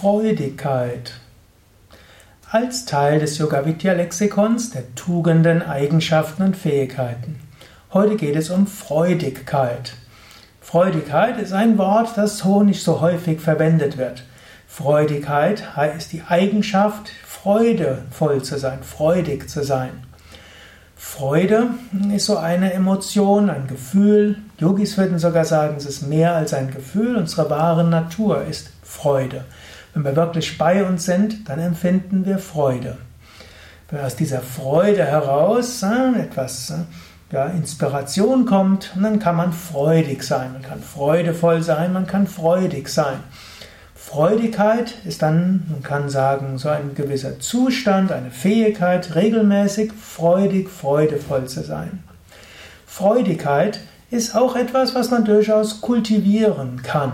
Freudigkeit. Als Teil des Yoga Vidya Lexikons der Tugenden, Eigenschaften und Fähigkeiten. Heute geht es um Freudigkeit. Freudigkeit ist ein Wort, das so nicht so häufig verwendet wird. Freudigkeit heißt die Eigenschaft, freudevoll zu sein, freudig zu sein. Freude ist so eine Emotion, ein Gefühl. Yogis würden sogar sagen, es ist mehr als ein Gefühl. Unsere wahre Natur ist Freude. Wenn wir wirklich bei uns sind, dann empfinden wir Freude. Wenn aus dieser Freude heraus äh, etwas äh, ja, Inspiration kommt, dann kann man freudig sein. Man kann freudevoll sein, man kann freudig sein. Freudigkeit ist dann, man kann sagen, so ein gewisser Zustand, eine Fähigkeit, regelmäßig freudig, freudevoll zu sein. Freudigkeit ist auch etwas, was man durchaus kultivieren kann.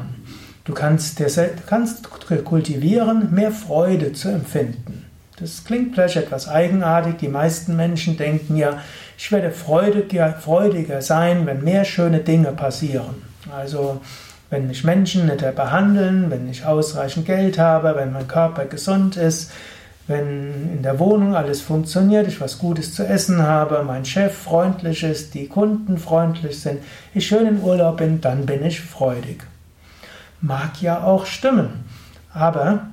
Du kannst, dir, du kannst kultivieren, mehr Freude zu empfinden. Das klingt vielleicht etwas eigenartig. Die meisten Menschen denken ja, ich werde freudiger, freudiger sein, wenn mehr schöne Dinge passieren. Also wenn mich Menschen netter behandeln, wenn ich ausreichend Geld habe, wenn mein Körper gesund ist, wenn in der Wohnung alles funktioniert, ich was Gutes zu essen habe, mein Chef freundlich ist, die Kunden freundlich sind, ich schön in Urlaub bin, dann bin ich freudig. Mag ja auch stimmen, aber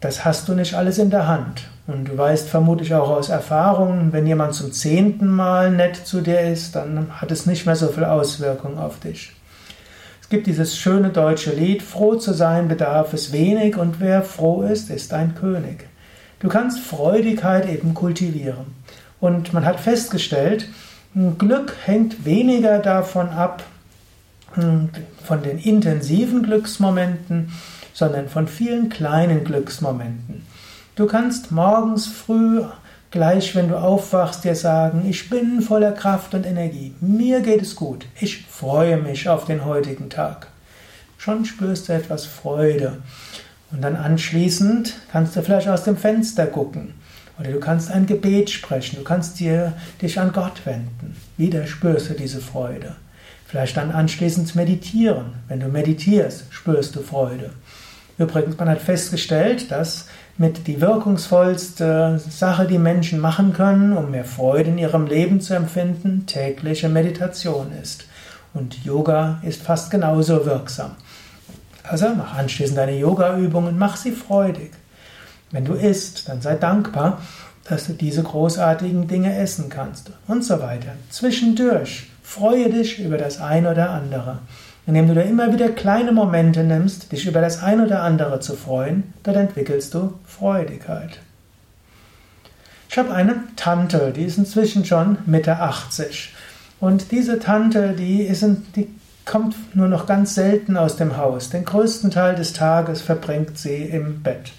das hast du nicht alles in der Hand. Und du weißt vermutlich auch aus Erfahrung, wenn jemand zum zehnten Mal nett zu dir ist, dann hat es nicht mehr so viel Auswirkung auf dich. Es gibt dieses schöne deutsche Lied, froh zu sein bedarf es wenig und wer froh ist, ist ein König. Du kannst Freudigkeit eben kultivieren. Und man hat festgestellt, Glück hängt weniger davon ab, von den intensiven Glücksmomenten, sondern von vielen kleinen Glücksmomenten. Du kannst morgens früh, gleich wenn du aufwachst, dir sagen, ich bin voller Kraft und Energie, mir geht es gut, ich freue mich auf den heutigen Tag. Schon spürst du etwas Freude. Und dann anschließend kannst du vielleicht aus dem Fenster gucken. Oder du kannst ein Gebet sprechen, du kannst dir, dich an Gott wenden. Wieder spürst du diese Freude. Vielleicht dann anschließend meditieren. Wenn du meditierst, spürst du Freude. Übrigens, man hat festgestellt, dass mit die wirkungsvollste Sache, die Menschen machen können, um mehr Freude in ihrem Leben zu empfinden, tägliche Meditation ist. Und Yoga ist fast genauso wirksam. Also mach anschließend deine Yoga-Übungen, mach sie freudig. Wenn du isst, dann sei dankbar, dass du diese großartigen Dinge essen kannst und so weiter. Zwischendurch Freue dich über das eine oder andere. Indem du dir immer wieder kleine Momente nimmst, dich über das eine oder andere zu freuen, dann entwickelst du Freudigkeit. Ich habe eine Tante, die ist inzwischen schon Mitte 80. Und diese Tante, die, ist, die kommt nur noch ganz selten aus dem Haus. Den größten Teil des Tages verbringt sie im Bett.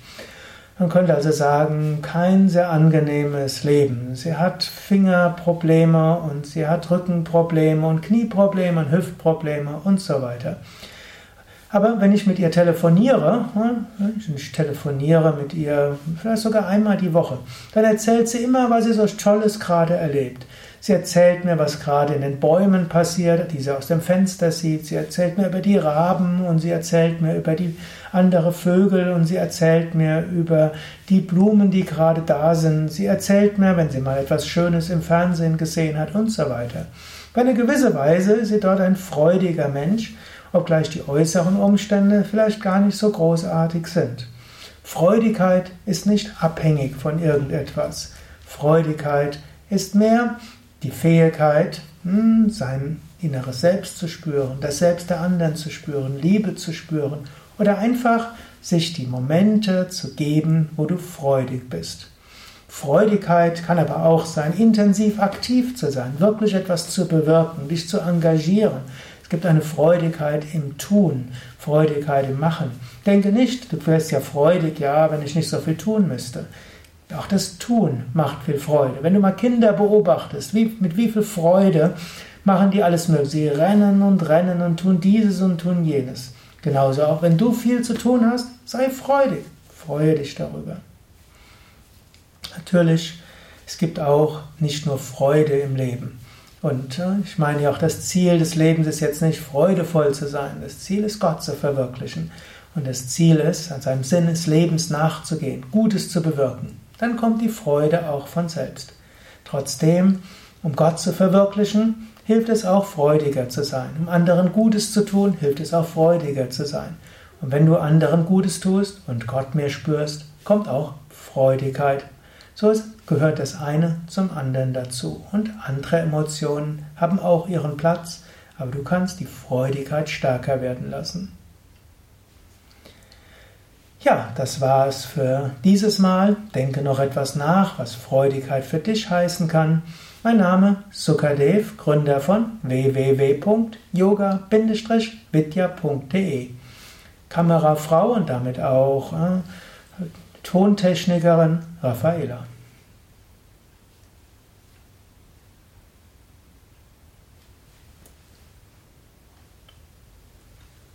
Man könnte also sagen, kein sehr angenehmes Leben. Sie hat Fingerprobleme und sie hat Rückenprobleme und Knieprobleme und Hüftprobleme und so weiter. Aber wenn ich mit ihr telefoniere, ich telefoniere mit ihr vielleicht sogar einmal die Woche, dann erzählt sie immer, was sie so Tolles gerade erlebt. Sie erzählt mir, was gerade in den Bäumen passiert, die sie aus dem Fenster sieht. Sie erzählt mir über die Raben und sie erzählt mir über die andere Vögel und sie erzählt mir über die Blumen, die gerade da sind. Sie erzählt mir, wenn sie mal etwas Schönes im Fernsehen gesehen hat und so weiter. Auf eine gewisse Weise ist sie dort ein freudiger Mensch, obgleich die äußeren Umstände vielleicht gar nicht so großartig sind. Freudigkeit ist nicht abhängig von irgendetwas. Freudigkeit ist mehr die Fähigkeit, hm, sein inneres Selbst zu spüren, das Selbst der anderen zu spüren, Liebe zu spüren oder einfach sich die Momente zu geben, wo du freudig bist. Freudigkeit kann aber auch sein, intensiv aktiv zu sein, wirklich etwas zu bewirken, dich zu engagieren. Es gibt eine Freudigkeit im Tun, Freudigkeit im Machen. Denke nicht, du wärst ja freudig, ja, wenn ich nicht so viel tun müsste. Auch das Tun macht viel Freude. Wenn du mal Kinder beobachtest, wie, mit wie viel Freude machen die alles mögliche. Sie rennen und rennen und tun dieses und tun jenes. Genauso auch, wenn du viel zu tun hast, sei freudig. Freue dich darüber. Natürlich, es gibt auch nicht nur Freude im Leben. Und äh, ich meine ja auch, das Ziel des Lebens ist jetzt nicht freudevoll zu sein. Das Ziel ist Gott zu verwirklichen. und das Ziel ist, an seinem Sinn des Lebens nachzugehen, Gutes zu bewirken, dann kommt die Freude auch von selbst. Trotzdem, um Gott zu verwirklichen, hilft es auch freudiger zu sein. Um anderen Gutes zu tun, hilft es auch freudiger zu sein. Und wenn du anderen Gutes tust und Gott mehr spürst, kommt auch Freudigkeit. So gehört das eine zum anderen dazu. Und andere Emotionen haben auch ihren Platz, aber du kannst die Freudigkeit stärker werden lassen. Ja, das war es für dieses Mal. Denke noch etwas nach, was Freudigkeit für dich heißen kann. Mein Name Sukadev, Gründer von www.yoga-vidya.de. Kamerafrau und damit auch äh, Tontechnikerin Raffaela.